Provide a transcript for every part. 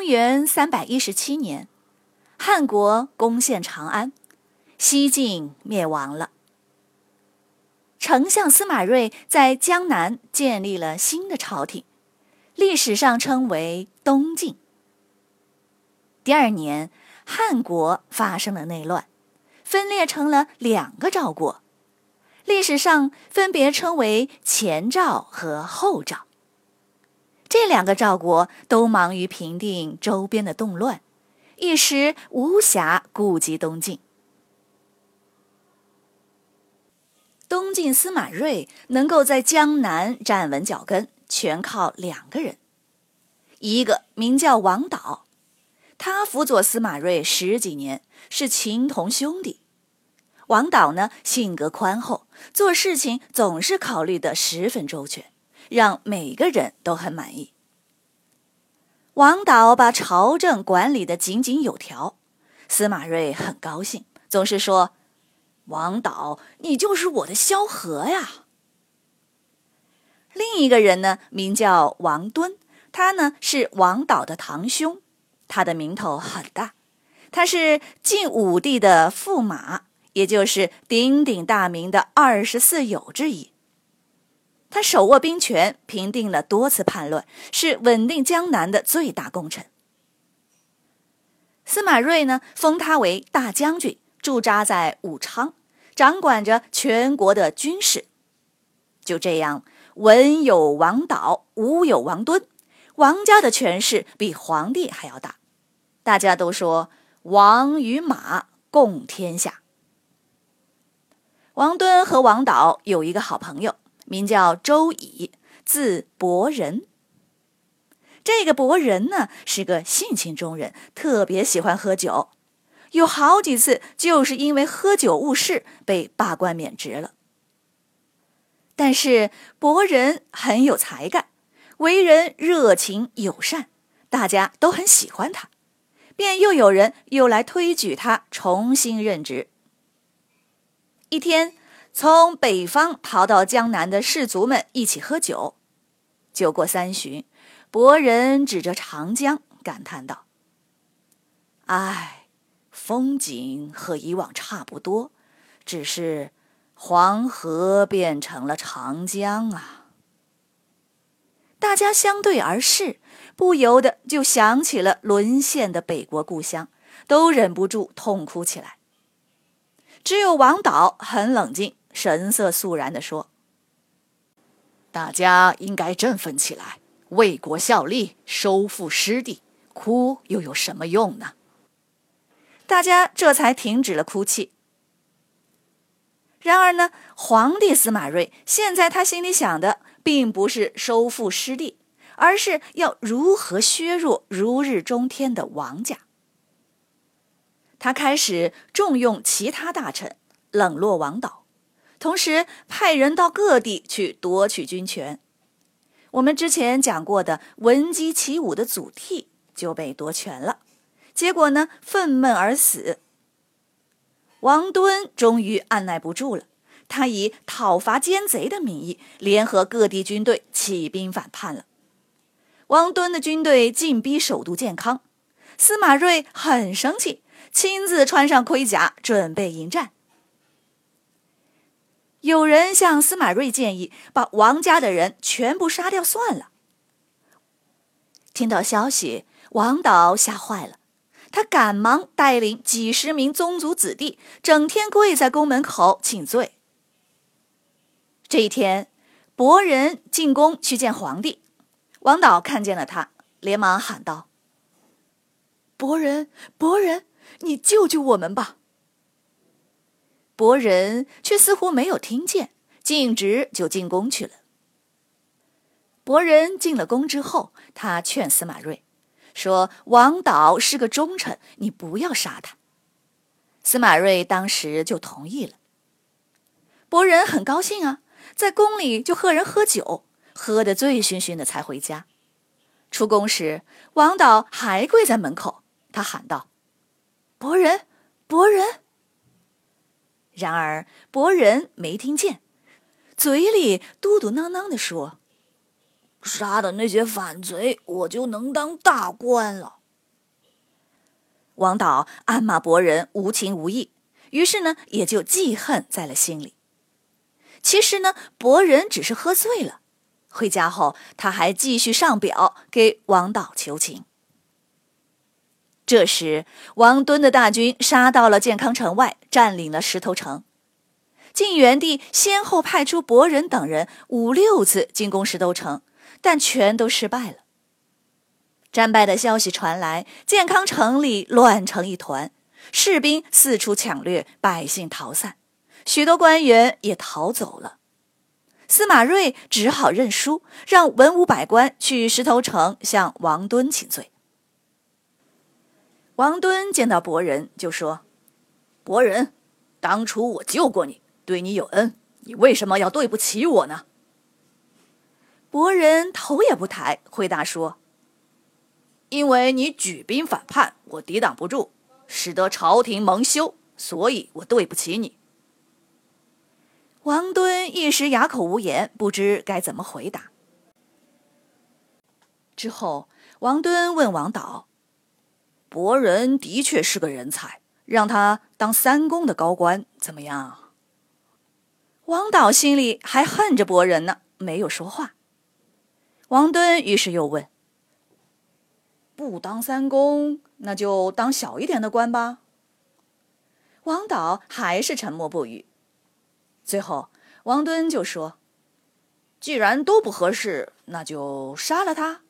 公元三百一十七年，汉国攻陷长安，西晋灭亡了。丞相司马睿在江南建立了新的朝廷，历史上称为东晋。第二年，汉国发生了内乱，分裂成了两个赵国，历史上分别称为前赵和后赵。这两个赵国都忙于平定周边的动乱，一时无暇顾及东晋。东晋司马睿能够在江南站稳脚跟，全靠两个人，一个名叫王导，他辅佐司马睿十几年，是情同兄弟。王导呢，性格宽厚，做事情总是考虑的十分周全。让每个人都很满意。王导把朝政管理的井井有条，司马睿很高兴，总是说：“王导，你就是我的萧何呀。”另一个人呢，名叫王敦，他呢是王导的堂兄，他的名头很大，他是晋武帝的驸马，也就是鼎鼎大名的二十四友之一。他手握兵权，平定了多次叛乱，是稳定江南的最大功臣。司马睿呢，封他为大将军，驻扎在武昌，掌管着全国的军事。就这样，文有王导，武有王敦，王家的权势比皇帝还要大。大家都说王与马共天下。王敦和王导有一个好朋友。名叫周乙，字伯仁。这个伯仁呢，是个性情中人，特别喜欢喝酒，有好几次就是因为喝酒误事被罢官免职了。但是伯仁很有才干，为人热情友善，大家都很喜欢他，便又有人又来推举他重新任职。一天。从北方逃到江南的士族们一起喝酒，酒过三巡，伯仁指着长江感叹道：“唉，风景和以往差不多，只是黄河变成了长江啊！”大家相对而视，不由得就想起了沦陷的北国故乡，都忍不住痛哭起来。只有王导很冷静。神色肃然地说：“大家应该振奋起来，为国效力，收复失地。哭又有什么用呢？”大家这才停止了哭泣。然而呢，皇帝司马睿现在他心里想的并不是收复失地，而是要如何削弱如日中天的王家。他开始重用其他大臣，冷落王导。同时派人到各地去夺取军权。我们之前讲过的闻鸡起舞的祖逖就被夺权了，结果呢，愤懑而死。王敦终于按耐不住了，他以讨伐奸贼的名义，联合各地军队起兵反叛了。王敦的军队进逼首都建康，司马睿很生气，亲自穿上盔甲准备迎战。有人向司马睿建议，把王家的人全部杀掉算了。听到消息，王导吓坏了，他赶忙带领几十名宗族子弟，整天跪在宫门口请罪。这一天，伯仁进宫去见皇帝，王导看见了他，连忙喊道：“伯仁，伯仁，你救救我们吧！”伯仁却似乎没有听见，径直就进宫去了。伯仁进了宫之后，他劝司马睿说王导是个忠臣，你不要杀他。司马睿当时就同意了。伯仁很高兴啊，在宫里就和人喝酒，喝得醉醺醺的才回家。出宫时，王导还跪在门口，他喊道：“伯仁，伯仁。”然而伯仁没听见，嘴里嘟嘟囔囔地说：“杀的那些反贼，我就能当大官了。”王导暗骂伯仁无情无义，于是呢，也就记恨在了心里。其实呢，伯仁只是喝醉了。回家后，他还继续上表给王导求情。这时，王敦的大军杀到了建康城外，占领了石头城。晋元帝先后派出伯仁等人五六次进攻石头城，但全都失败了。战败的消息传来，建康城里乱成一团，士兵四处抢掠，百姓逃散，许多官员也逃走了。司马睿只好认输，让文武百官去石头城向王敦请罪。王敦见到伯仁，就说：“伯仁，当初我救过你，对你有恩，你为什么要对不起我呢？”伯仁头也不抬，回答说：“因为你举兵反叛，我抵挡不住，使得朝廷蒙羞，所以我对不起你。”王敦一时哑口无言，不知该怎么回答。之后，王敦问王导：“伯仁的确是个人才，让他当三公的高官怎么样？”王导心里还恨着伯仁呢，没有说话。王敦于是又问：“不当三公，那就当小一点的官吧？”王导还是沉默不语。最后，王敦就说：“既然都不合适，那就杀了他。”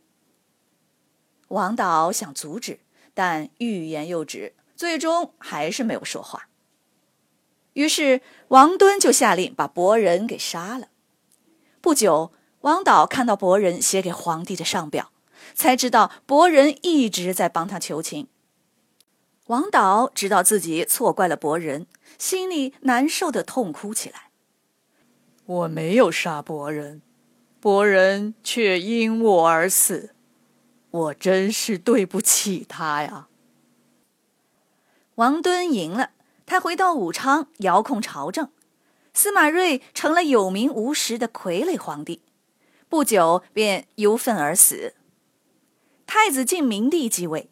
王导想阻止，但欲言又止，最终还是没有说话。于是，王敦就下令把伯仁给杀了。不久，王导看到伯仁写给皇帝的上表，才知道伯仁一直在帮他求情。王导知道自己错怪了伯仁，心里难受的痛哭起来。我没有杀伯仁，伯仁却因我而死，我真是对不起他呀。王敦赢了，他回到武昌遥控朝政，司马睿成了有名无实的傀儡皇帝，不久便忧愤而死。太子晋明帝继位，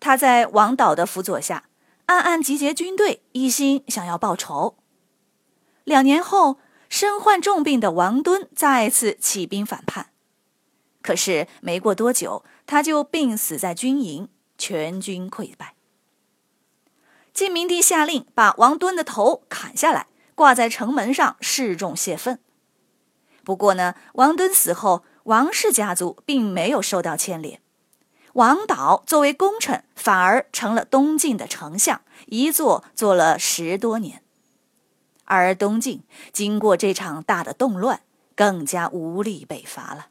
他在王导的辅佐下，暗暗集结军队，一心想要报仇。两年后。身患重病的王敦再次起兵反叛，可是没过多久，他就病死在军营，全军溃败。晋明帝下令把王敦的头砍下来，挂在城门上示众泄愤。不过呢，王敦死后，王氏家族并没有受到牵连，王导作为功臣，反而成了东晋的丞相，一做做了十多年。而东晋经过这场大的动乱，更加无力北伐了。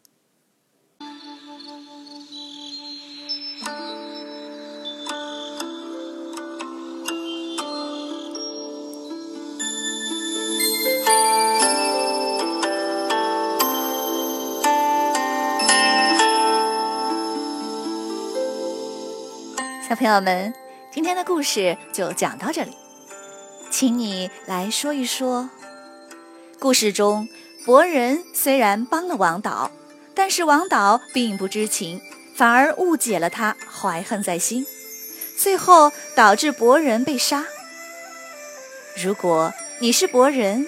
小朋友们，今天的故事就讲到这里。请你来说一说，故事中伯仁虽然帮了王导，但是王导并不知情，反而误解了他，怀恨在心，最后导致伯仁被杀。如果你是伯仁，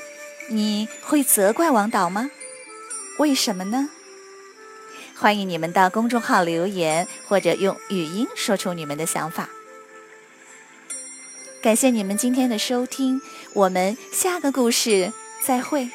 你会责怪王导吗？为什么呢？欢迎你们到公众号留言，或者用语音说出你们的想法。感谢你们今天的收听，我们下个故事再会。